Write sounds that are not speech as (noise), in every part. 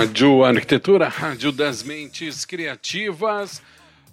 Rádio Arquitetura, Rádio das Mentes Criativas.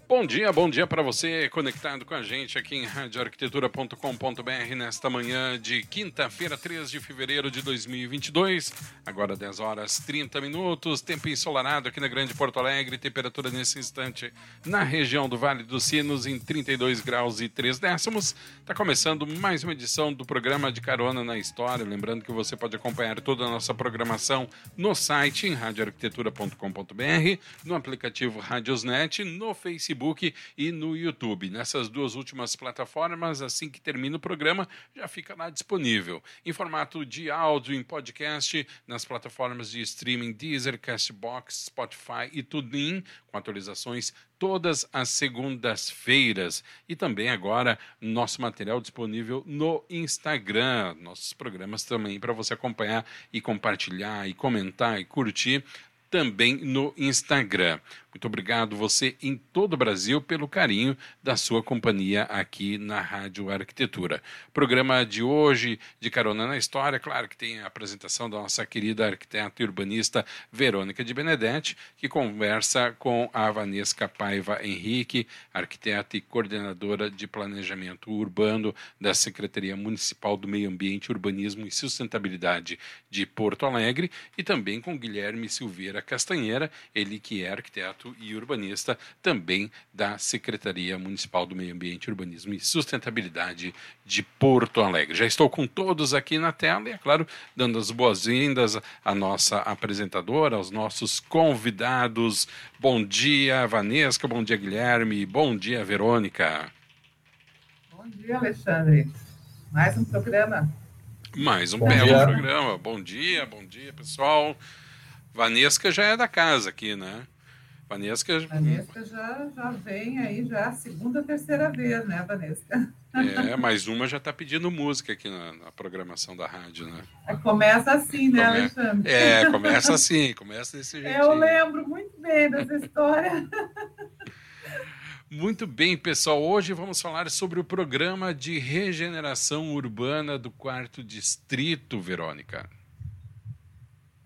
Bom dia, bom dia para você conectado com a gente aqui em radioarquitetura.com.br nesta manhã de quinta-feira, 3 de fevereiro de 2022. Agora 10 horas 30 minutos, tempo ensolarado aqui na Grande Porto Alegre, temperatura nesse instante na região do Vale dos Sinos em 32 graus e 3 décimos. Está começando mais uma edição do programa de Carona na História. Lembrando que você pode acompanhar toda a nossa programação no site em radioarquitetura.com.br, no aplicativo Radiosnet, no Facebook Facebook e no YouTube. Nessas duas últimas plataformas, assim que termina o programa, já fica lá disponível. Em formato de áudio, em podcast, nas plataformas de streaming Deezer, Castbox, Spotify e TuneIn, com atualizações todas as segundas-feiras. E também agora nosso material disponível no Instagram. Nossos programas também para você acompanhar e compartilhar e comentar e curtir também no Instagram. Muito obrigado você em todo o Brasil pelo carinho da sua companhia aqui na Rádio Arquitetura. Programa de hoje de Carona na História, claro que tem a apresentação da nossa querida arquiteta e urbanista Verônica de Benedetti, que conversa com a Vanesca Paiva Henrique, arquiteta e coordenadora de planejamento urbano da Secretaria Municipal do Meio Ambiente, Urbanismo e Sustentabilidade de Porto Alegre, e também com Guilherme Silveira Castanheira, ele que é arquiteto arquiteto e urbanista, também da Secretaria Municipal do Meio Ambiente, Urbanismo e Sustentabilidade de Porto Alegre. Já estou com todos aqui na tela e, é claro, dando as boas-vindas à nossa apresentadora, aos nossos convidados. Bom dia, Vanesca, bom dia, Guilherme, bom dia, Verônica. Bom dia, Alexandre. Mais um programa. Mais um bom belo dia. programa. Bom dia, bom dia, pessoal. Vanesca já é da casa aqui, né? Vanesca. Vanesca já, já vem aí já a segunda, terceira vez, né, Vanesca? É, mais uma já está pedindo música aqui na, na, programação da rádio, né? É, começa assim, né, Come... Alexandre? É, começa assim, começa desse jeito. (laughs) Eu lembro muito bem dessa história. (laughs) Muito bem, pessoal. Hoje vamos falar sobre o programa de regeneração urbana do quarto distrito, Verônica.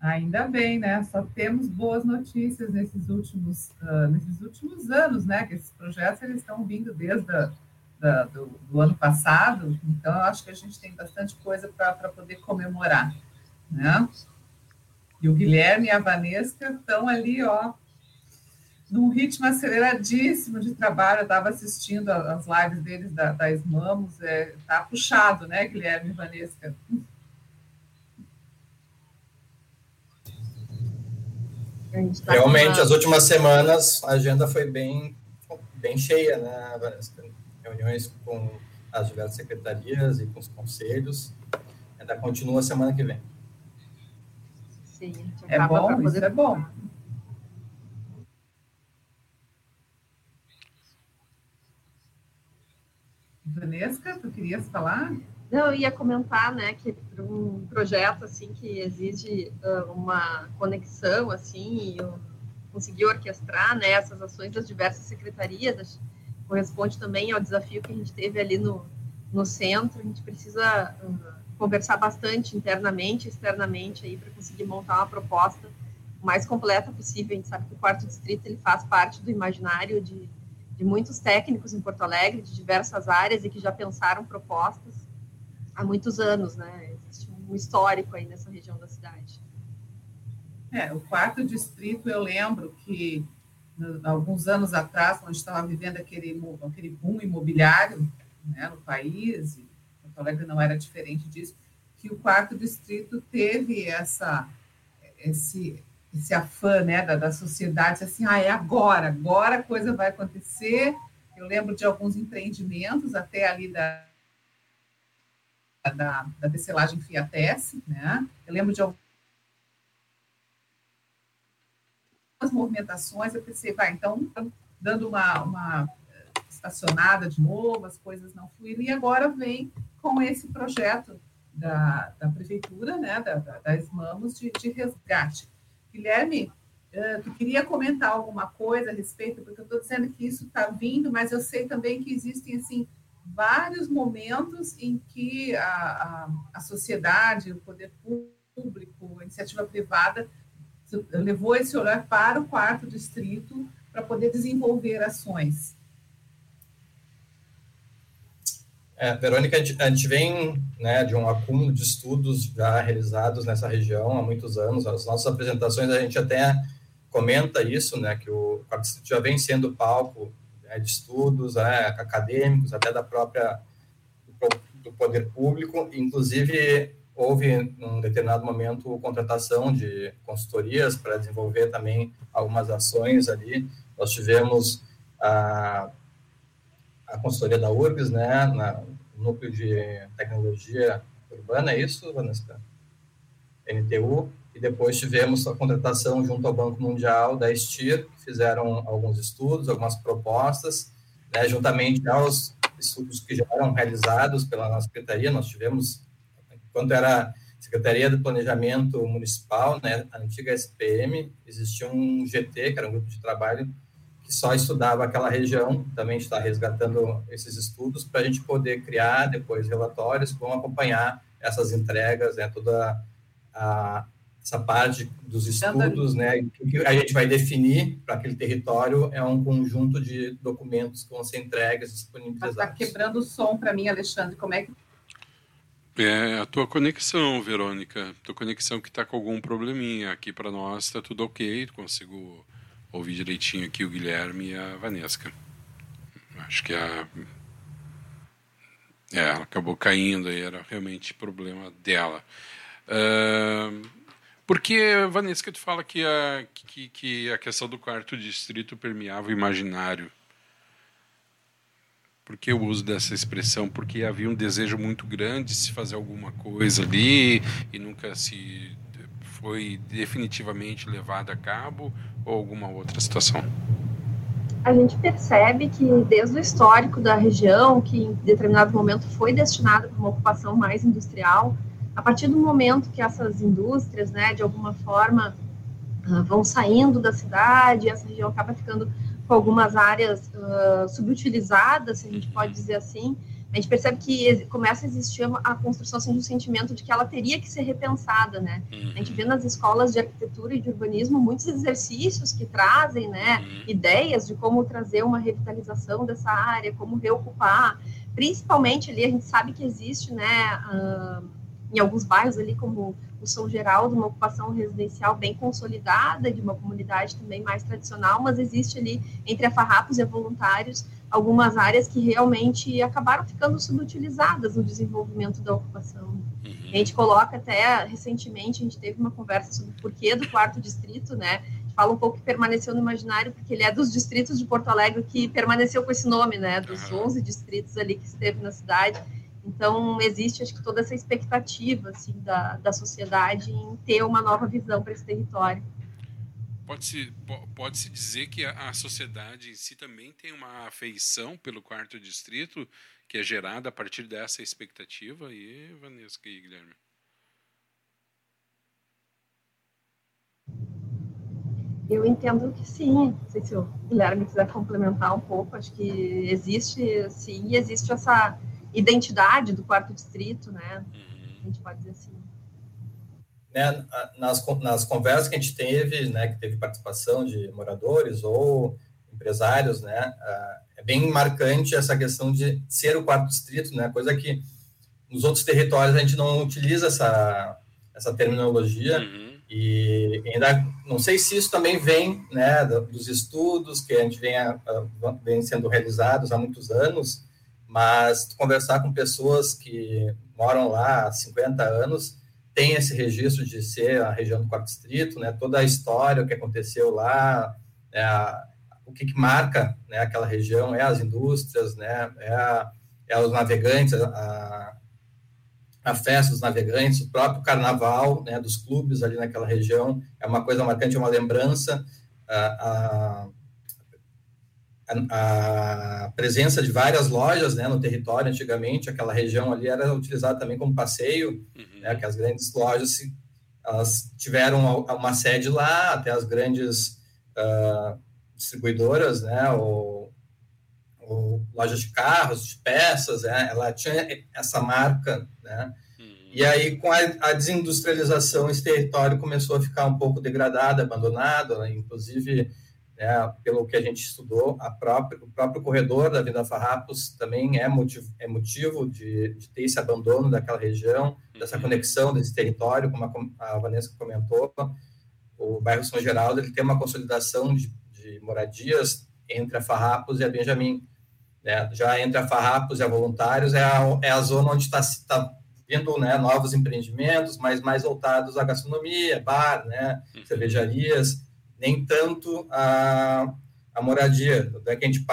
Ainda bem, né? Só temos boas notícias nesses últimos, uh, nesses últimos anos, né? Que esses projetos eles estão vindo desde a, da, do, do, ano passado, então eu acho que a gente tem bastante coisa para poder comemorar, né? E o Guilherme e a Vanesca estão ali, ó, num ritmo aceleradíssimo de trabalho. Eu estava assistindo as lives deles da, da Esmamos, é, tá puxado, né, Guilherme e Vanesca? Tá Realmente, as últimas semanas a agenda foi bem, bem cheia, né, Vanessa? Reuniões com as diversas secretarias e com os conselhos. Ainda continua semana que vem. Sim, é bom, poder... isso é bom. Vanessa, tu querias falar? Não, eu ia comentar, né, que um projeto assim que exige uh, uma conexão assim e conseguir orquestrar né, essas ações das diversas secretarias corresponde também ao desafio que a gente teve ali no, no centro. A gente precisa uh, conversar bastante internamente, externamente aí para conseguir montar uma proposta mais completa possível. A gente sabe que o quarto distrito ele faz parte do imaginário de, de muitos técnicos em Porto Alegre, de diversas áreas e que já pensaram propostas há muitos anos, né? Existe um histórico aí nessa região da cidade. É, o quarto distrito, eu lembro que alguns anos atrás, quando estava vivendo aquele, aquele boom imobiliário né, no país, e Porto Alegre não era diferente disso, que o quarto distrito teve essa, esse, esse afã né, da, da sociedade, assim, ah, é agora, agora a coisa vai acontecer. Eu lembro de alguns empreendimentos, até ali da, da, da tecelagem Fiatesse, né? Eu lembro de algumas movimentações, eu pensei, vai, então, dando uma, uma estacionada de novo, as coisas não fluíram, e agora vem com esse projeto da, da prefeitura, né, da, da, Mamos, de, de resgate. Guilherme, uh, tu queria comentar alguma coisa a respeito, porque eu estou dizendo que isso está vindo, mas eu sei também que existem, assim, vários momentos em que a, a, a sociedade, o poder público, a iniciativa privada levou esse olhar para o quarto distrito para poder desenvolver ações. É, Verônica, a gente, vem né, de um acúmulo de estudos já realizados nessa região há muitos anos. As nossas apresentações, a gente até comenta isso, né, que o quarto distrito já vem sendo palco né, de estudos né, acadêmicos, até da própria do poder público. Inclusive, houve, em um determinado momento, contratação de consultorias para desenvolver também algumas ações ali. Nós tivemos a, a consultoria da URBS, né, na, no núcleo de tecnologia urbana, é isso, Vanessa? NTU, e depois tivemos a contratação junto ao Banco Mundial da STIR, que fizeram alguns estudos, algumas propostas, né, juntamente aos estudos que já eram realizados pela nossa secretaria, nós tivemos, enquanto era Secretaria do Planejamento Municipal, né, a antiga SPM, existia um GT, que era um grupo de trabalho que só estudava aquela região, também está resgatando esses estudos para a gente poder criar depois relatórios que vão acompanhar essas entregas, né, toda a, essa parte dos estudos, né, o que a gente vai definir para aquele território é um conjunto de documentos que vão ser entregues, disponibilizados. Está quebrando o som para mim, Alexandre, como é que... É a tua conexão, Verônica, tua conexão que está com algum probleminha, aqui para nós está tudo ok, consigo ouvir direitinho aqui o Guilherme e a Vanesca. Acho que a... É, ela acabou caindo aí, era realmente problema dela. Uh, porque, Vanessa, que tu fala que a, que, que a questão do quarto distrito permeava o imaginário. Por que o uso dessa expressão? Porque havia um desejo muito grande de se fazer alguma coisa ali e nunca se foi definitivamente levado a cabo ou alguma outra situação? A gente percebe que desde o histórico da região, que em determinado momento foi destinado para uma ocupação mais industrial, a partir do momento que essas indústrias, né, de alguma forma, uh, vão saindo da cidade, essa região acaba ficando com algumas áreas uh, subutilizadas, se a gente pode dizer assim, a gente percebe que começa a existir a construção assim, de um sentimento de que ela teria que ser repensada, né? A gente vê nas escolas de arquitetura e de urbanismo muitos exercícios que trazem, né, uhum. ideias de como trazer uma revitalização dessa área, como reocupar, principalmente ali a gente sabe que existe, né, uh, em alguns bairros ali, como o São Geraldo, uma ocupação residencial bem consolidada, de uma comunidade também mais tradicional, mas existe ali, entre a Farrapos e a Voluntários, algumas áreas que realmente acabaram ficando subutilizadas no desenvolvimento da ocupação. Uhum. A gente coloca até, recentemente, a gente teve uma conversa sobre o porquê do quarto distrito, né, fala um pouco que permaneceu no imaginário, porque ele é dos distritos de Porto Alegre que permaneceu com esse nome, né, dos 11 distritos ali que esteve na cidade, então, existe, acho que, toda essa expectativa assim, da, da sociedade em ter uma nova visão para esse território. Pode-se pode -se dizer que a, a, sociedade em si também tem uma afeição pelo quarto distrito, que é gerada a partir dessa expectativa, e Vanessa e Guilherme? Eu entendo que sim. Não sei se o Guilherme quiser complementar um pouco. Acho que existe, sim, existe essa identidade do quarto distrito, né? Uhum. a gente pode dizer assim. Né, nas, nas conversas que a gente teve, né, que teve participação de moradores ou empresários, né, é bem marcante essa questão de ser o quarto distrito, né, coisa que nos outros territórios a gente não utiliza essa, essa terminologia. Uhum e ainda não sei se isso também vem né, dos estudos que a gente vem, vem sendo realizados há muitos anos, mas conversar com pessoas que moram lá há 50 anos, tem esse registro de ser a região do Quarto Distrito, né, toda a história, o que aconteceu lá, é o que, que marca né, aquela região, é as indústrias, né, é, a, é os navegantes, a, a festa dos navegantes, o próprio carnaval né, dos clubes ali naquela região, é uma coisa marcante, é uma lembrança. A, a, a, presença de várias lojas né, no território, antigamente, aquela região ali era utilizada também como passeio, uhum. né, que as grandes lojas elas tiveram uma sede lá, até as grandes uh, distribuidoras, né, ou, ou lojas de carros, de peças, né, ela tinha essa marca né? E aí, com a, a, desindustrialização, esse território começou a ficar um pouco degradado, abandonado, né? inclusive, né, pelo que a gente estudou, a própria, o próprio corredor da Vila Farrapos também é motivo, é motivo de, de, ter esse abandono daquela região, dessa uhum. conexão desse território, como a, a Vanessa comentou. O bairro São Geraldo ele tem uma consolidação de, de moradias entre a Farrapos e a Benjamin. Né? Já entre a Farrapos e a Voluntários é a, é a zona onde está tá vindo né, novos empreendimentos, mas mais voltados à gastronomia, bar, né, uhum. cervejarias, nem tanto a, a moradia. Até que a gente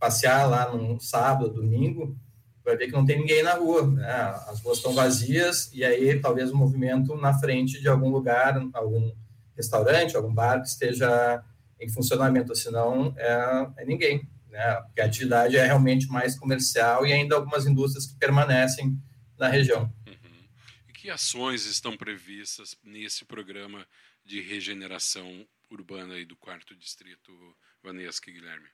passear lá num sábado, domingo, vai ver que não tem ninguém na rua, né? as ruas estão vazias e aí talvez um movimento na frente de algum lugar, algum restaurante, algum bar que esteja em funcionamento, senão é, é ninguém, né? Porque a atividade é realmente mais comercial e ainda algumas indústrias que permanecem na região. Uhum. E que ações estão previstas nesse programa de regeneração urbana aí do quarto distrito, Vanesca e Guilherme?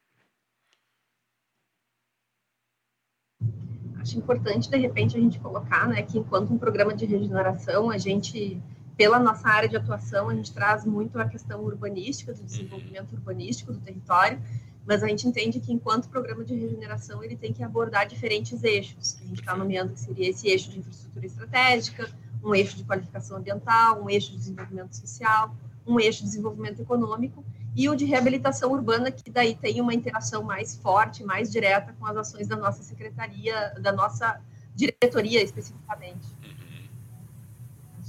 Acho importante, de repente, a gente colocar né, que enquanto um programa de regeneração, a gente, pela nossa área de atuação, a gente traz muito a questão urbanística, do desenvolvimento urbanístico do território, mas a gente entende que enquanto programa de regeneração ele tem que abordar diferentes eixos, que a gente está nomeando que seria esse eixo de infraestrutura estratégica, um eixo de qualificação ambiental, um eixo de desenvolvimento social, um eixo de desenvolvimento econômico e o de reabilitação urbana, que daí tem uma interação mais forte, mais direta com as ações da nossa secretaria, da nossa diretoria especificamente.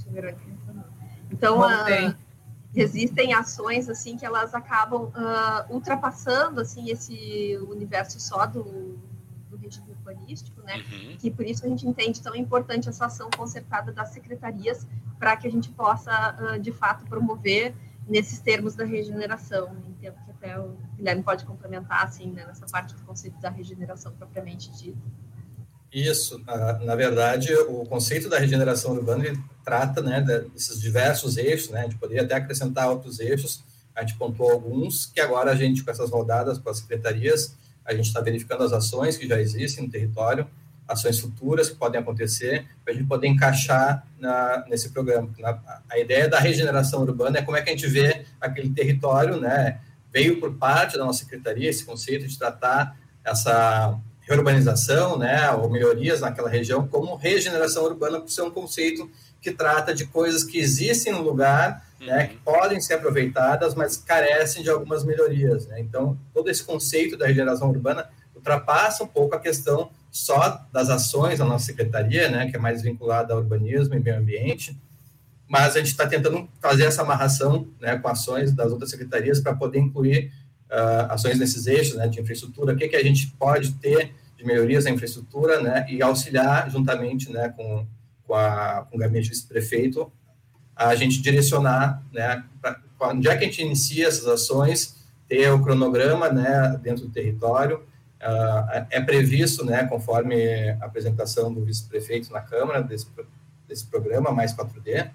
Uhum. Então, a, existem ações assim que elas acabam uh, ultrapassando assim esse universo só do, do regime urbanístico, né? Uhum. Que por isso a gente entende tão importante essa ação concertada das secretarias para que a gente possa uh, de fato promover nesses termos da regeneração. Entendo que até o Guilherme pode complementar assim né, nessa parte do conceito da regeneração propriamente dita. Isso, na verdade, o conceito da regeneração urbana trata né, desses diversos eixos, né, a gente poderia até acrescentar outros eixos, a gente pontuou alguns, que agora a gente, com essas rodadas com as secretarias, a gente está verificando as ações que já existem no território, ações futuras que podem acontecer, para a gente poder encaixar na, nesse programa. Na, a ideia da regeneração urbana é como é que a gente vê aquele território, né, veio por parte da nossa secretaria esse conceito de tratar essa reurbanização, né, ou melhorias naquela região, como regeneração urbana, por ser um conceito que trata de coisas que existem no lugar, né, uhum. né, que podem ser aproveitadas, mas carecem de algumas melhorias. Né? Então, todo esse conceito da regeneração urbana ultrapassa um pouco a questão só das ações da nossa secretaria, né, que é mais vinculada ao urbanismo e meio ambiente, mas a gente está tentando fazer essa amarração né, com ações das outras secretarias para poder incluir uh, ações nesses eixos né, de infraestrutura, o que, que a gente pode ter de melhorias na infraestrutura né, e auxiliar juntamente né, com, com, a, com o gabinete vice-prefeito a gente direcionar né, pra, onde é que a gente inicia essas ações, ter o cronograma né, dentro do território. Uh, é previsto, né, conforme a apresentação do vice-prefeito na Câmara desse, desse programa, mais 4D,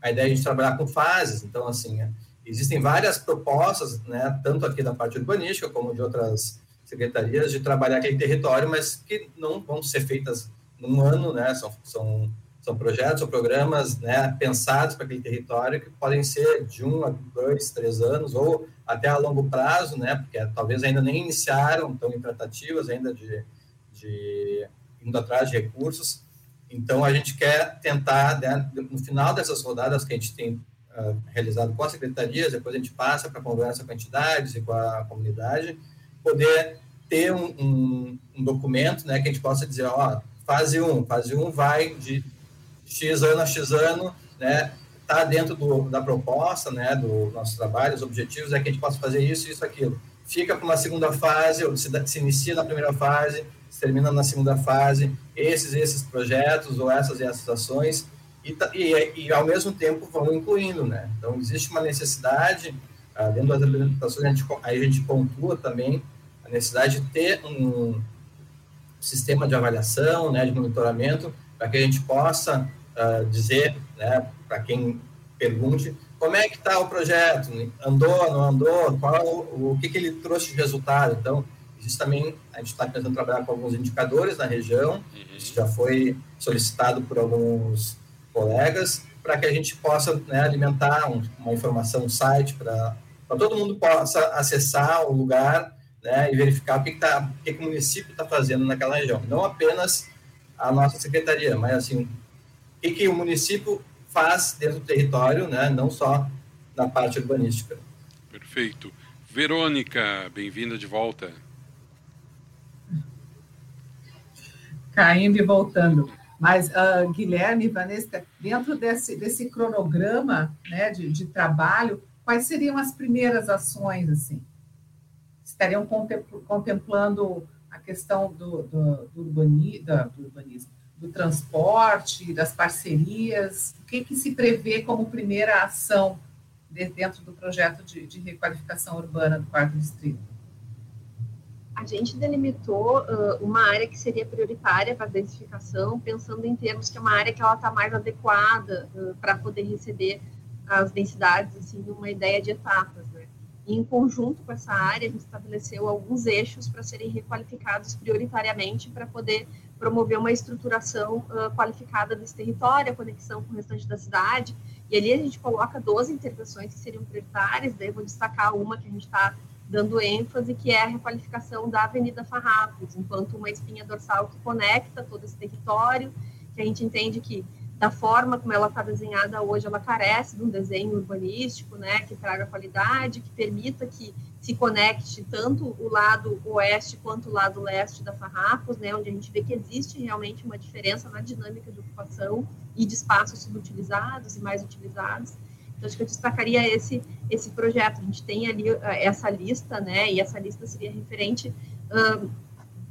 a ideia é a gente trabalhar com fases. Então, assim, Existem várias propostas, né, tanto aqui da parte urbanística como de outras secretarias, de trabalhar aquele território, mas que não vão ser feitas num ano, né? São, são, são projetos ou programas né, pensados para aquele território que podem ser de um a dois, três anos, ou até a longo prazo, né? Porque talvez ainda nem iniciaram, estão em tratativas ainda de, de indo atrás de recursos. Então, a gente quer tentar, né, no final dessas rodadas que a gente tem uh, realizado com as secretarias, depois a gente passa para conversa com entidades e com a comunidade, poder ter um, um, um, documento né, que a gente possa dizer, ó, fase 1, fase 1 vai de X ano a X ano, né, está dentro do, da proposta, né, do nosso trabalho, os objetivos é que a gente possa fazer isso, isso, aquilo. Fica para uma segunda fase, ou se, se inicia na primeira fase, se termina na segunda fase, esses esses projetos ou essas e essas ações, e, e, e ao mesmo tempo vão incluindo, né? Então, existe uma necessidade, ah, dentro das apresentações, a gente, aí a gente pontua também a necessidade de ter um sistema de avaliação, né, de monitoramento, para que a gente possa uh, dizer, né, para quem pergunte, como é que está o projeto, andou, não andou, qual, o, o que, que ele trouxe de resultado. Então, existe também, a gente está tentando trabalhar com alguns indicadores na região, uhum. isso já foi solicitado por alguns colegas, para que a gente possa né, alimentar um, uma informação, um site, para todo mundo possa acessar o lugar né, e verificar o que, que, tá, o, que, que o município está fazendo naquela região. Não apenas a nossa secretaria, mas assim, que, que o município faz dentro do território, né, não só na parte urbanística. Perfeito. Verônica, bem-vinda de volta. Caindo e voltando. Mas, uh, Guilherme, Vanessa, dentro desse, desse cronograma né, de, de trabalho, quais seriam as primeiras ações, assim? Estariam contemplando a questão do, do, do, urbani, do urbanismo, do transporte, das parcerias? O que, que se prevê como primeira ação de, dentro do projeto de, de, requalificação urbana do quarto distrito? A gente delimitou uh, uma área que seria prioritária para densificação, pensando em termos que é uma área que ela está mais adequada uh, para poder receber as densidades, assim, numa ideia de etapas, né? E em conjunto com essa área, a gente estabeleceu alguns eixos para serem requalificados prioritariamente para poder promover uma estruturação uh, qualificada desse território, a conexão com o restante da cidade. E ali a gente coloca 12 intervenções que seriam prioritárias, daí eu vou destacar uma que a gente está dando ênfase, que é a requalificação da Avenida Farrapos, enquanto uma espinha dorsal que conecta todo esse território, que a gente entende que da forma como ela está desenhada hoje, ela carece de um desenho urbanístico, né, que traga qualidade, que permita que se conecte tanto o lado oeste quanto o lado leste da Farrapos, né, onde a gente vê que existe realmente uma diferença na dinâmica de ocupação e de espaços subutilizados e mais utilizados. Então, acho que eu destacaria esse, esse projeto. A gente tem ali uh, essa lista, né, e essa lista seria referente uh,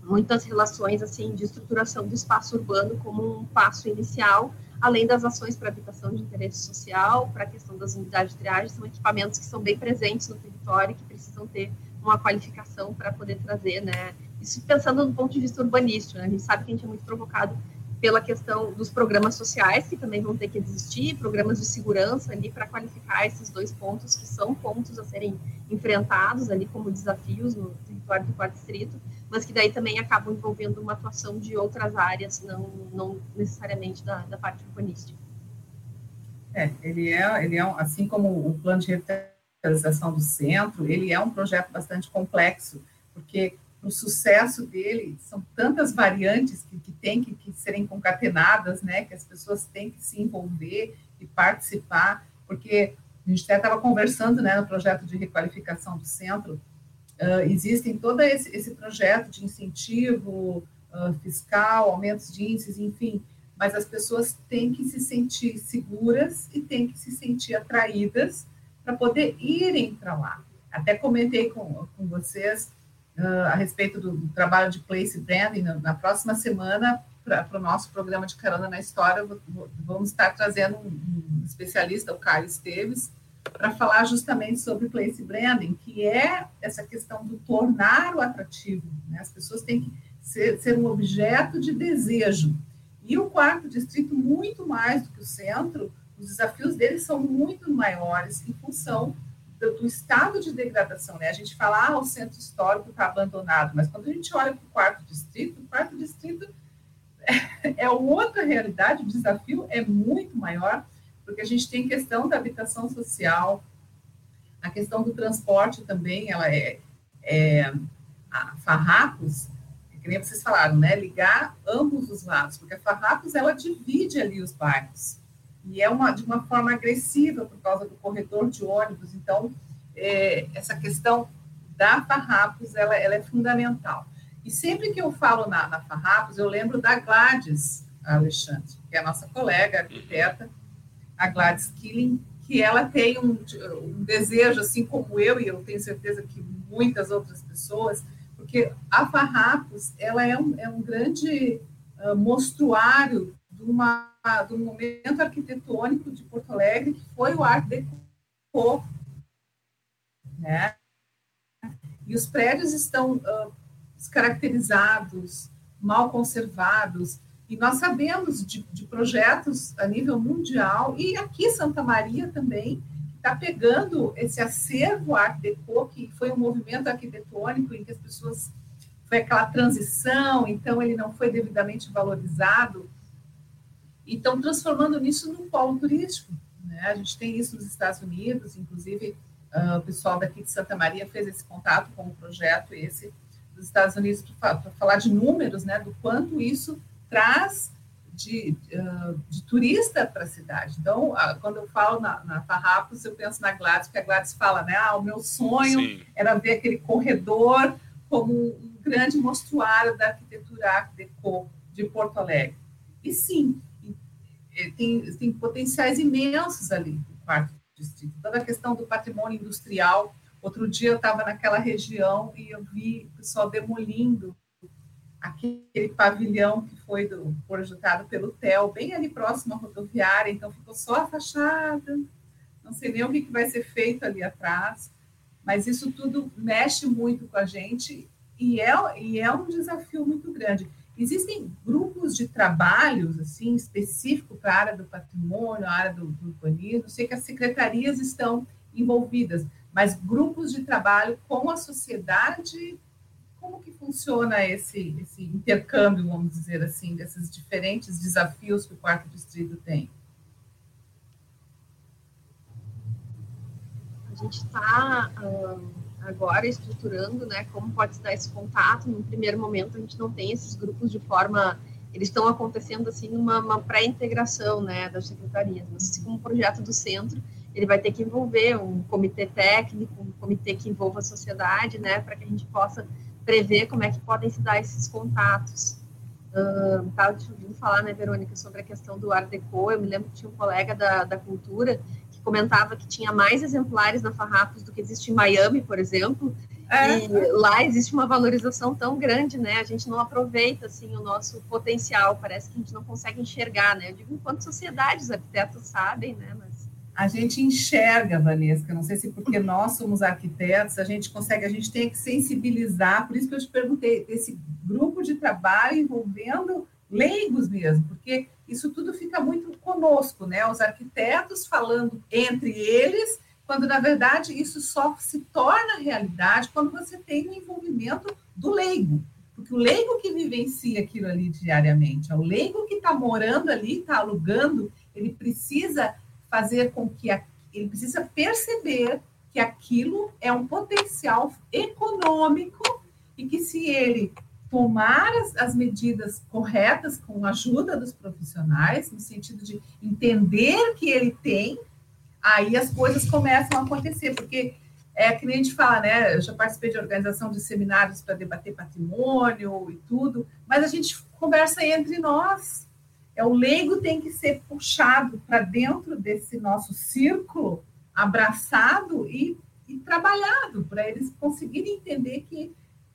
muitas relações assim de estruturação do espaço urbano como um passo inicial além das ações para habitação de interesse social, para a questão das unidades de triagem, são equipamentos que são bem presentes no território, que precisam ter uma qualificação para poder trazer, né? Isso pensando do ponto de vista urbanístico, né? A gente sabe que a gente é muito provocado pela questão dos programas sociais, que também vão ter que existir, programas de segurança ali para qualificar esses dois pontos, que são pontos a serem enfrentados ali como desafios no território do quarto distrito, mas que daí também acabam envolvendo uma atuação de outras áreas, não, não necessariamente da, da parte urbanística. É, ele é, ele é, assim como o plano de revitalização do centro, ele é um projeto bastante complexo, porque o sucesso dele são tantas variantes que, que têm que, que serem concatenadas, né, que as pessoas têm que se envolver e participar, porque a gente até estava conversando, né, no projeto de requalificação do centro, Uh, existem todo esse, esse, projeto de incentivo uh, fiscal, aumentos de índices, enfim, mas as pessoas têm que se sentir seguras e têm que se sentir atraídas para poder irem para lá. Até comentei com, com vocês uh, a respeito do, do, trabalho de place branding. Na, na próxima semana, para o nosso programa de Carona na História, vamos estar trazendo um, um especialista, o Caio Esteves, para falar justamente sobre place branding, que é essa questão do tornar o atrativo. Né? As pessoas têm que ser, ser, um objeto de desejo. E o quarto distrito, muito mais do que o centro, os desafios deles são muito maiores em função do, do estado de degradação. Né? A gente fala, ah, o centro histórico está abandonado, mas quando a gente olha para o quarto distrito, o quarto distrito (laughs) é outra realidade, o desafio é muito maior, porque a gente tem questão da habitação social, a questão do transporte também, ela é, é a Farrapos, que nem vocês falaram, né, ligar ambos os lados, porque a Farrapos, ela divide ali os bairros, e é uma, de uma forma agressiva por causa do corredor de ônibus, então, é, essa questão da Farrapos, ela, ela é fundamental. E sempre que eu falo na, na Farrapos, eu lembro da Gladys Alexandre, que é a nossa colega arquiteta, a Gladys Killing, que ela tem um, um, desejo, assim como eu, e eu tenho certeza que muitas outras pessoas, porque a Farrapos, ela é um, é um grande uh, mostruário de, uma, um momento arquitetônico de Porto Alegre, que foi o Art Deco, né? E os prédios estão uh, descaracterizados, mal conservados. E nós sabemos de, de projetos a nível mundial, e aqui Santa Maria também, está pegando esse acervo Art Deco, que foi um movimento arquitetônico em que as pessoas. Foi aquela transição, então ele não foi devidamente valorizado. E estão transformando nisso num polo turístico. Né? A gente tem isso nos Estados Unidos, inclusive uh, o pessoal daqui de Santa Maria fez esse contato com o projeto esse dos Estados Unidos para falar de números, né, do quanto isso traz de, uh, de turista para a cidade. Então, uh, quando eu falo na, na Farrapos, eu penso na Gladys, porque a Gladys fala, né, ah, o meu sonho Sim. era ver aquele corredor como um, grande mostruário da arquitetura Art Deco de Porto Alegre. E sim, tem, tem potenciais imensos ali no quarto distrito. Toda a questão do patrimônio industrial, Outro dia eu estava naquela região e eu vi o pessoal demolindo aquele pavilhão que foi do, projetado pelo TEL, bem ali próximo à rodoviária, então ficou só a fachada, não sei nem o que, que vai ser feito ali atrás, mas isso tudo mexe muito com a gente e é, e é um desafio muito grande. Existem grupos de trabalhos assim específico para a área do patrimônio, a área do, do urbanismo, sei que as secretarias estão envolvidas, mas grupos de trabalho com a sociedade, como que funciona esse, esse intercâmbio, vamos dizer assim, desses diferentes desafios que o quarto distrito tem? A gente está agora estruturando, né, como pode se dar esse contato. No primeiro momento, a gente não tem esses grupos de forma eles estão acontecendo assim numa pré-integração né, das secretarias, mas assim como um projeto do centro, ele vai ter que envolver um comitê técnico, um comitê que envolva a sociedade, né, para que a gente possa prever como é que podem se dar esses contatos. Estava te ouvindo falar, né, Verônica, sobre a questão do Art Deco. Eu me lembro que tinha um colega da, da cultura comentava que tinha mais exemplares na Farrapos do que existe em Miami, por exemplo. É. E lá existe uma valorização tão grande, né? A gente não aproveita assim o nosso potencial. Parece que a gente não consegue enxergar, né? Eu digo enquanto sociedade, os arquitetos sabem, né? Mas a gente enxerga, Vanessa, não sei se porque nós somos arquitetos, a gente consegue, a gente tem que sensibilizar, por isso que eu te perguntei, esse grupo de trabalho envolvendo leigos mesmo, porque isso tudo fica muito conosco, né? Os arquitetos falando entre eles, quando na verdade isso só se torna realidade quando você tem o envolvimento do leigo, porque o leigo que vivencia aquilo ali diariamente, é o leigo que está morando ali, está alugando, ele precisa fazer com que a, ele precisa perceber que aquilo é um potencial econômico e que se ele tomar as, as, medidas corretas com a ajuda dos profissionais, no sentido de entender que ele tem, aí as coisas começam a acontecer, porque é que nem a gente fala, né? Eu já participei de organização de seminários para debater patrimônio e tudo, mas a gente conversa entre nós. É o leigo tem que ser puxado para dentro desse nosso círculo, abraçado e, e trabalhado, para eles conseguirem entender que,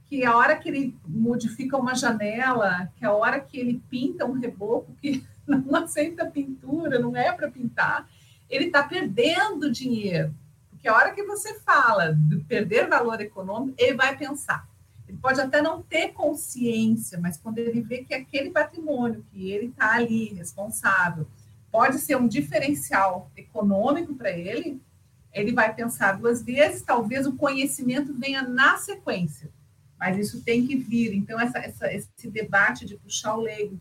que a hora que ele modifica uma janela, que a hora que ele pinta um reboco que (laughs) não aceita pintura, não é para pintar, ele está perdendo dinheiro. Porque a hora que você fala de perder valor econômico, ele vai pensar ele pode até não ter consciência, mas quando ele vê que aquele patrimônio que ele está ali responsável pode ser um diferencial econômico para ele, ele vai pensar duas vezes, talvez o conhecimento venha na sequência, mas isso tem que vir. Então, essa, essa, esse debate de puxar o leigo,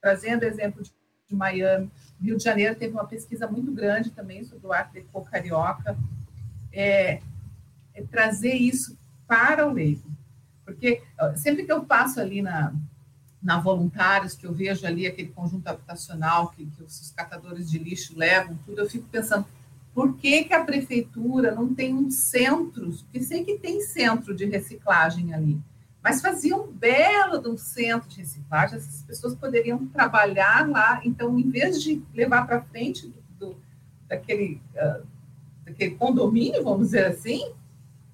trazendo exemplo de, de Miami, Rio de Janeiro teve uma pesquisa muito grande também sobre o arte deco carioca, é, é trazer isso para o leigo. Porque sempre que eu passo ali na, na Voluntários, que eu vejo ali aquele conjunto habitacional que, que os catadores de lixo levam, tudo, eu fico pensando, por que, que a prefeitura não tem um centro? Porque sei que tem centro de reciclagem ali, mas fazia um belo de um centro de reciclagem, essas pessoas poderiam trabalhar lá, então, em vez de levar para frente do, do, daquele, uh, daquele condomínio, vamos dizer assim,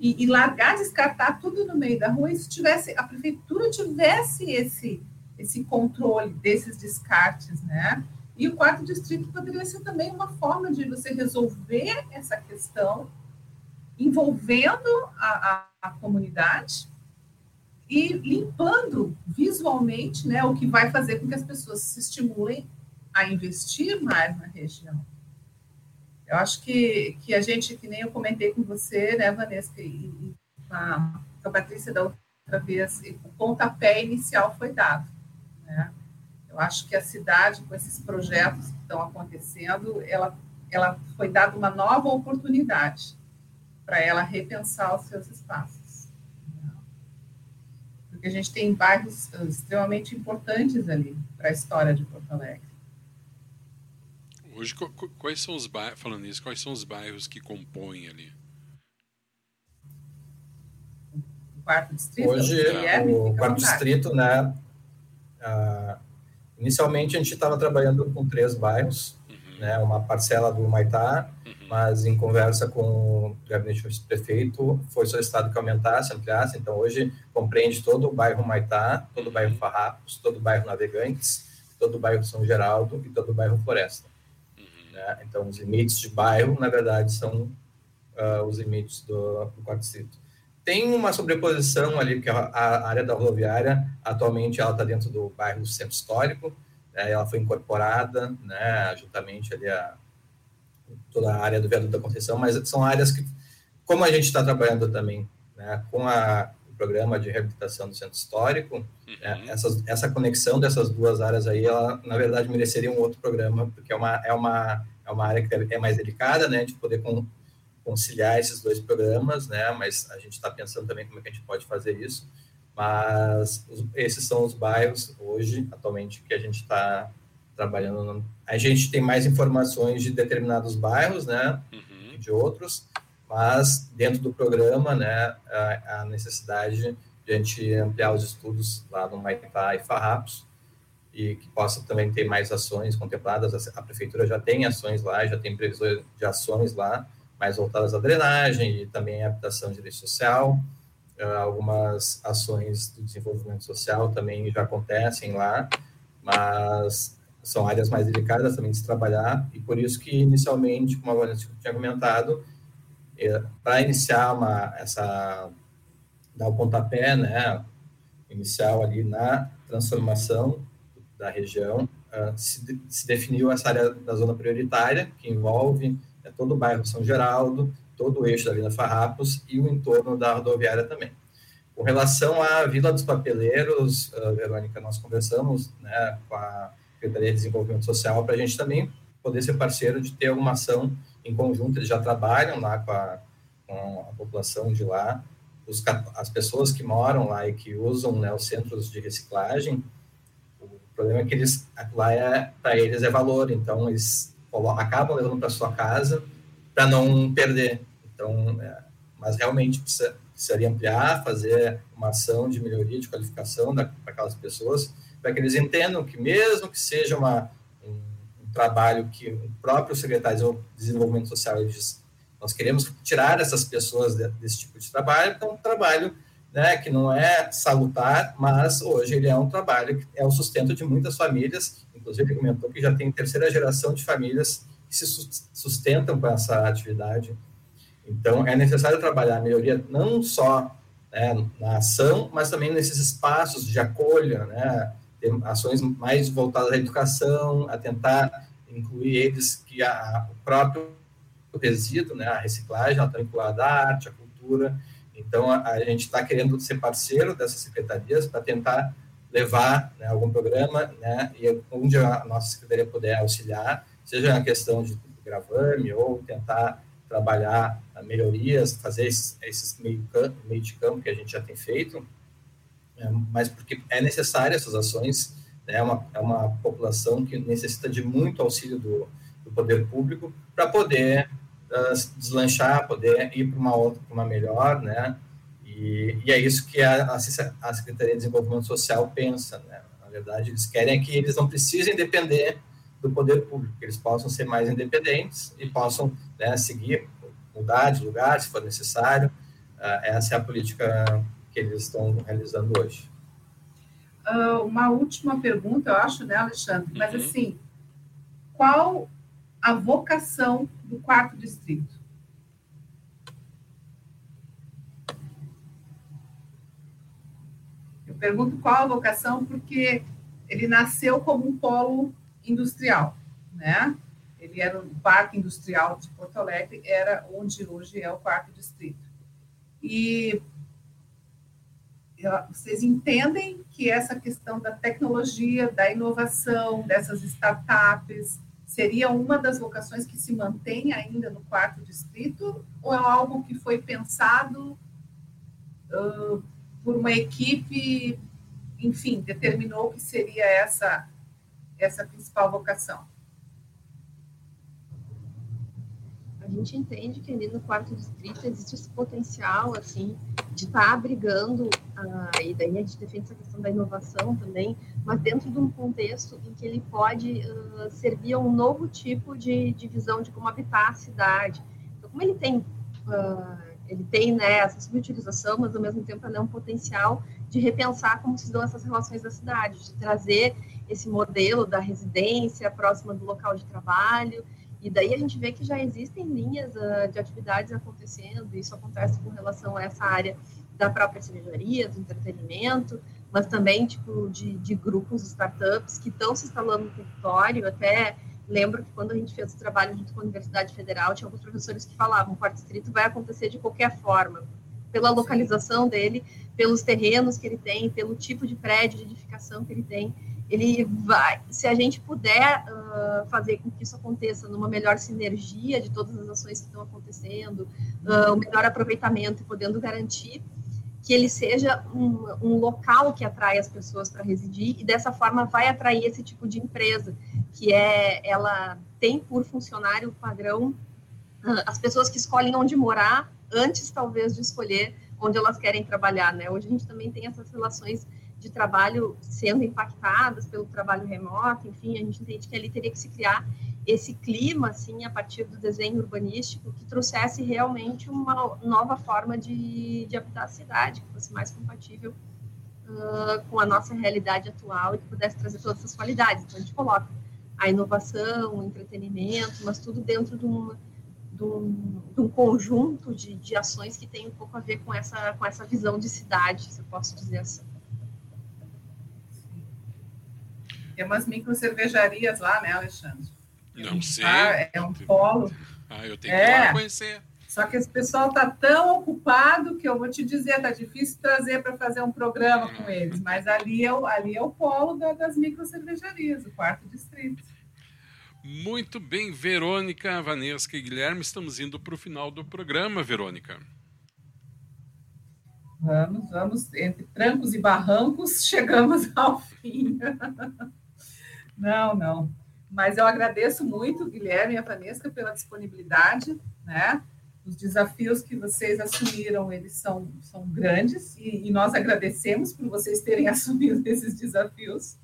e, e, largar, descartar tudo no meio da rua, e se tivesse, a prefeitura tivesse esse, esse controle desses descartes, né? E o quarto distrito poderia ser também uma forma de você resolver essa questão envolvendo a, a, a comunidade e limpando visualmente, né, o que vai fazer com que as pessoas se estimulem a investir mais na região. Eu acho que, que a gente, que nem eu comentei com você, né, Vanessa, e, e a, a Patrícia da outra vez, o pontapé inicial foi dado. Né? Eu acho que a cidade, com esses projetos que estão acontecendo, ela, ela foi dada uma nova oportunidade para ela repensar os seus espaços. Porque a gente tem bairros extremamente importantes ali para a história de Porto Alegre. Hoje, quais são os bairros, falando nisso, quais são os bairros que compõem ali? O quarto distrito? Hoje, o quarto distrito, né, ah, Inicialmente, a gente estava trabalhando com três bairros, uhum. né, uma parcela do Maitá, uhum. mas em conversa com o gabinete do prefeito, foi solicitado que aumentasse, ampliasse. Então, hoje, compreende todo o bairro Maitá, todo o bairro uhum. Farrapos, todo o bairro Navegantes, todo o bairro São Geraldo e todo o bairro Floresta. Uhum. Né? Então, os limites de bairro, na verdade, são uh, os limites do, do quarto distrito. Tem uma sobreposição ali, porque a, área da rodoviária, atualmente, ela está dentro do bairro Centro Histórico, né, ela foi incorporada, né, juntamente ali a toda a área do viaduto da Conceição, mas são áreas que, como a gente está trabalhando também né, com a, o programa de reabilitação do Centro Histórico, uhum. né, essas, essa conexão dessas duas áreas aí, ela, na verdade, mereceria um outro programa, porque é uma, é uma, é uma área que é mais delicada, né, de poder com, conciliar esses dois programas, né? Mas a gente está pensando também como é que a gente pode fazer isso. Mas esses são os bairros hoje, atualmente, que a gente está trabalhando. A gente tem mais informações de determinados bairros, né? Uhum. De outros, mas dentro do programa, né? A, a, necessidade de a gente ampliar os estudos lá no Maitá e Farrapos e que possa também ter mais ações contempladas. A prefeitura já tem ações lá, já tem previsões de ações lá mais voltadas à drenagem e também à habitação de direito social. Uh, algumas ações do desenvolvimento social também já acontecem lá, mas são áreas mais delicadas também de se trabalhar, e por isso que, inicialmente, como a Vanessa tinha comentado, é, para iniciar uma, essa, dar o pontapé, né, inicial ali na transformação da região, uh, se, se definiu essa área da zona prioritária, que envolve é todo o bairro São Geraldo, todo o eixo da Vila Farrapos e o entorno da rodoviária também. Com relação à Vila dos Papeleiros, uh, Verônica, nós conversamos né, com a Secretaria de Desenvolvimento Social para a gente também poder ser parceiro de ter alguma ação em conjunto. Eles já trabalham lá com a, com a população de lá, os, as pessoas que moram lá e que usam né, os centros de reciclagem. O problema é que eles lá é para eles é valor, então eles acabam levando para sua casa para não perder. Então, é, mas realmente precisa, precisaria ampliar, fazer uma ação de melhoria de qualificação para aquelas pessoas, para que eles entendam que mesmo que seja uma, um, um trabalho que o próprio secretário de Desenvolvimento Social diz, nós queremos tirar essas pessoas de, desse tipo de trabalho, então um trabalho né, que não é salutar, mas hoje ele é um trabalho que é o sustento de muitas famílias inclusive comentou que já tem terceira geração de famílias que se sustentam com essa atividade. Então, é necessário trabalhar a melhoria não só né, na ação, mas também nesses espaços de acolha, né, ações mais voltadas à educação, a tentar incluir eles que a, o próprio resíduo, né, a reciclagem, está vinculada à arte, à cultura. Então, a, a gente está querendo ser parceiro dessas secretarias para tentar levar né, algum programa, né, e onde a nossa secretaria puder auxiliar, seja na questão de gravame ou tentar trabalhar melhorias, fazer esses, esses meio, meio de campo que a gente já tem feito, é, mas porque é necessário essas ações, né, é, uma, é uma população que necessita de muito auxílio do, do poder público para poder uh, deslanchar, poder ir para uma outra, para uma melhor, né, e, e, é isso que a, a, a Secretaria de Desenvolvimento Social pensa, né, na verdade eles querem que eles não precisem depender do poder público, que eles possam ser mais independentes e possam né, seguir, mudar de lugar se for necessário. Uh, essa é a política que eles estão realizando hoje. Uh, uma última pergunta, eu acho, né, Alexandre? Mas uhum. assim, qual a vocação do quarto distrito? Pergunto qual a vocação porque ele nasceu como um polo industrial, né? Ele era o Parque Industrial de Porto Alegre, era onde hoje é o quarto distrito. E vocês entendem que essa questão da tecnologia, da inovação, dessas startups, seria uma das vocações que se mantém ainda no quarto distrito? Ou é algo que foi pensado uh, por uma equipe, enfim, determinou que seria essa essa principal vocação? A gente entende que ali no quarto distrito existe esse potencial, assim, de estar tá abrigando, uh, e daí a gente defende essa questão da inovação também, mas dentro de um contexto em que ele pode uh, servir a um novo tipo de, de visão de como habitar a cidade. Então, como ele tem, uh, ele tem né, essa subutilização, mas ao mesmo tempo ele é um potencial de repensar como se dão essas relações da cidade, de trazer esse modelo da residência próxima do local de trabalho. E daí a gente vê que já existem linhas uh, de atividades acontecendo, isso acontece com relação a essa área da própria cervejaria, do entretenimento, mas também tipo de, de grupos, startups que estão se instalando no território. Até lembro que quando a gente fez o trabalho junto com a Universidade Federal, tinha alguns professores que falavam: o quarto distrito vai acontecer de qualquer forma, pela localização dele, pelos terrenos que ele tem, pelo tipo de prédio, de edificação que ele tem. Ele vai, se a gente puder uh, fazer com que isso aconteça numa melhor sinergia de todas as ações que estão acontecendo, uh, um melhor aproveitamento e podendo garantir que ele seja um, um local que atrai as pessoas para residir e dessa forma vai atrair esse tipo de empresa que é ela tem por funcionário padrão uh, as pessoas que escolhem onde morar antes talvez de escolher onde elas querem trabalhar, né? Hoje a gente também tem essas relações de trabalho sendo impactadas pelo trabalho remoto, enfim, a gente entende que ali teria que se criar esse clima, assim, a partir do desenho urbanístico, que trouxesse realmente uma nova forma de, de habitar a cidade, que fosse mais compatível uh, com a nossa realidade atual e que pudesse trazer todas essas qualidades. Então, a gente coloca a inovação, o entretenimento, mas tudo dentro de, uma, de, um, de um, conjunto de, de ações que tem um pouco a ver com essa, com essa visão de cidade, se eu posso dizer assim. Tem umas micro cervejarias lá, né, Alexandre? Não sei. Tá, é um polo. Ah, eu tenho é. que ir lá conhecer. Só que esse pessoal está tão ocupado que eu vou te dizer, tá difícil trazer para fazer um programa com eles. Mas ali é o, ali é o polo da, das micro cervejarias, o quarto distrito. Muito bem, Verônica, Vanesca e Guilherme, estamos indo para o final do programa, Verônica. Vamos, vamos, entre trancos e barrancos, (laughs) chegamos ao fim. (laughs) Não, não. Mas eu agradeço muito, Guilherme e a Vanessa, pela disponibilidade, né? Os desafios que vocês assumiram, eles são, são grandes, e, e nós agradecemos por vocês terem (laughs) assumido esses desafios,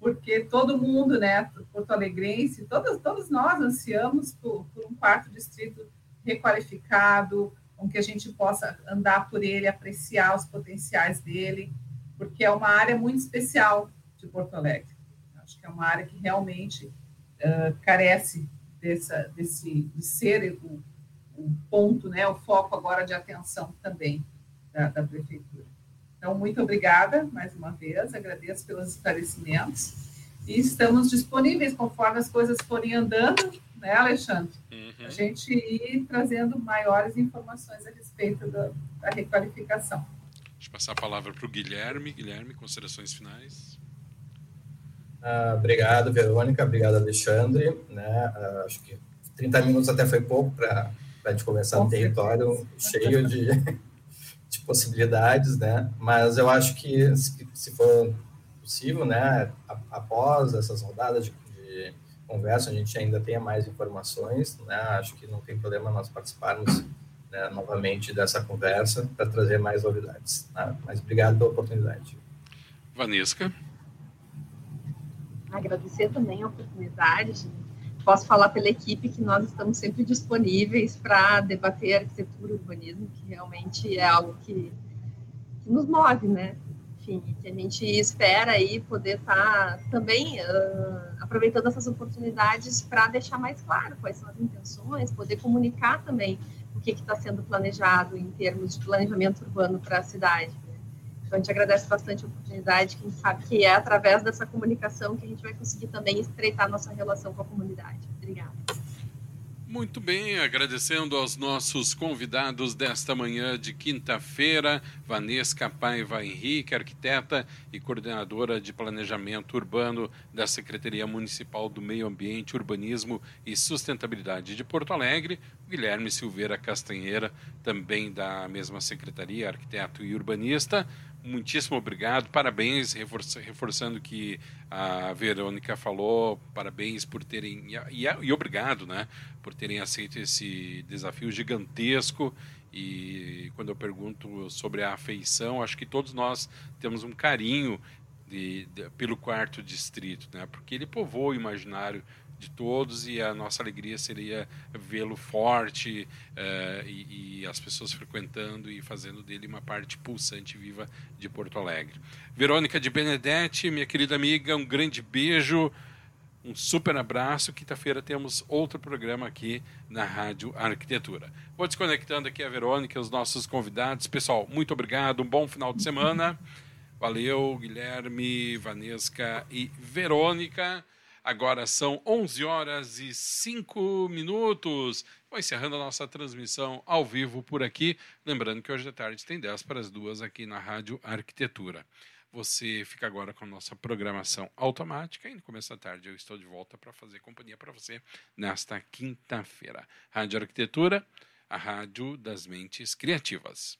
porque todo mundo, né, Porto Alegrense, todos, todos nós ansiamos por, por um quarto distrito requalificado, com que a gente possa andar por ele, apreciar os potenciais dele, porque é uma área muito especial de Porto Alegre. Acho que é uma área que realmente uh, carece dessa, desse, de ser o, o, ponto, né, o foco agora de atenção também da, da prefeitura. Então, muito obrigada mais uma vez, agradeço pelos esclarecimentos e estamos disponíveis conforme as coisas forem andando, né, Alexandre? Uhum. A gente ir trazendo maiores informações a respeito da, da requalificação. Deixa eu passar a palavra para o Guilherme. Guilherme, considerações finais. Uh, obrigado, Verônica. Obrigado, Alexandre. Né? Uh, acho que 30 minutos até foi pouco para a gente começar um território cheio de, (laughs) de possibilidades, né? Mas eu acho que, se, se for possível, né, após essas rodadas de, de, conversa, a gente ainda tenha mais informações, né? Acho que não tem problema nós participarmos né, novamente dessa conversa para trazer mais novidades. Tá? Mas obrigado pela oportunidade. Vanesca. Agradecer também a oportunidade. Posso falar pela equipe que nós estamos sempre disponíveis para debater arquitetura e urbanismo, que realmente é algo que, que nos move, né? Enfim, que a gente espera aí poder estar tá também uh, aproveitando essas oportunidades para deixar mais claro quais são as intenções, poder comunicar também o que está sendo planejado em termos de planejamento urbano para a cidade. A gente agradece bastante a oportunidade, que a gente sabe que é através dessa comunicação que a gente vai conseguir também estreitar nossa relação com a comunidade. Obrigada. Muito bem, agradecendo aos nossos convidados desta manhã de quinta-feira, Vanesca Paiva Henrique, arquiteta e coordenadora de planejamento urbano da Secretaria Municipal do Meio Ambiente, Urbanismo e Sustentabilidade de Porto Alegre, Guilherme Silveira Castanheira, também da mesma secretaria, arquiteto e urbanista, muitíssimo obrigado, parabéns, reforçando que a Verônica falou, parabéns por terem, e, e, obrigado, né, por terem aceito esse desafio gigantesco. E quando eu pergunto sobre a afeição, acho que todos nós temos um carinho de, de, pelo quarto distrito, né, porque ele povoa o imaginário de todos e a nossa alegria seria vê-lo forte uh, e, e, as pessoas frequentando e fazendo dele uma parte pulsante viva de Porto Alegre. Verônica de Benedetti, minha querida amiga, um grande beijo, um super abraço. Quinta-feira temos outro programa aqui na Rádio Arquitetura. Vou desconectando aqui a Verônica, os nossos convidados. Pessoal, muito obrigado, um bom final de semana. Valeu, Guilherme, Vanesca e Verônica. Agora são 11 horas e 5 minutos. Vou encerrando a nossa transmissão ao vivo por aqui. Lembrando que hoje à tarde tem 10 para as duas aqui na Rádio Arquitetura. Você fica agora com a nossa programação automática e no começo da tarde eu estou de volta para fazer companhia para você nesta quinta-feira. Rádio Arquitetura, a rádio das mentes criativas.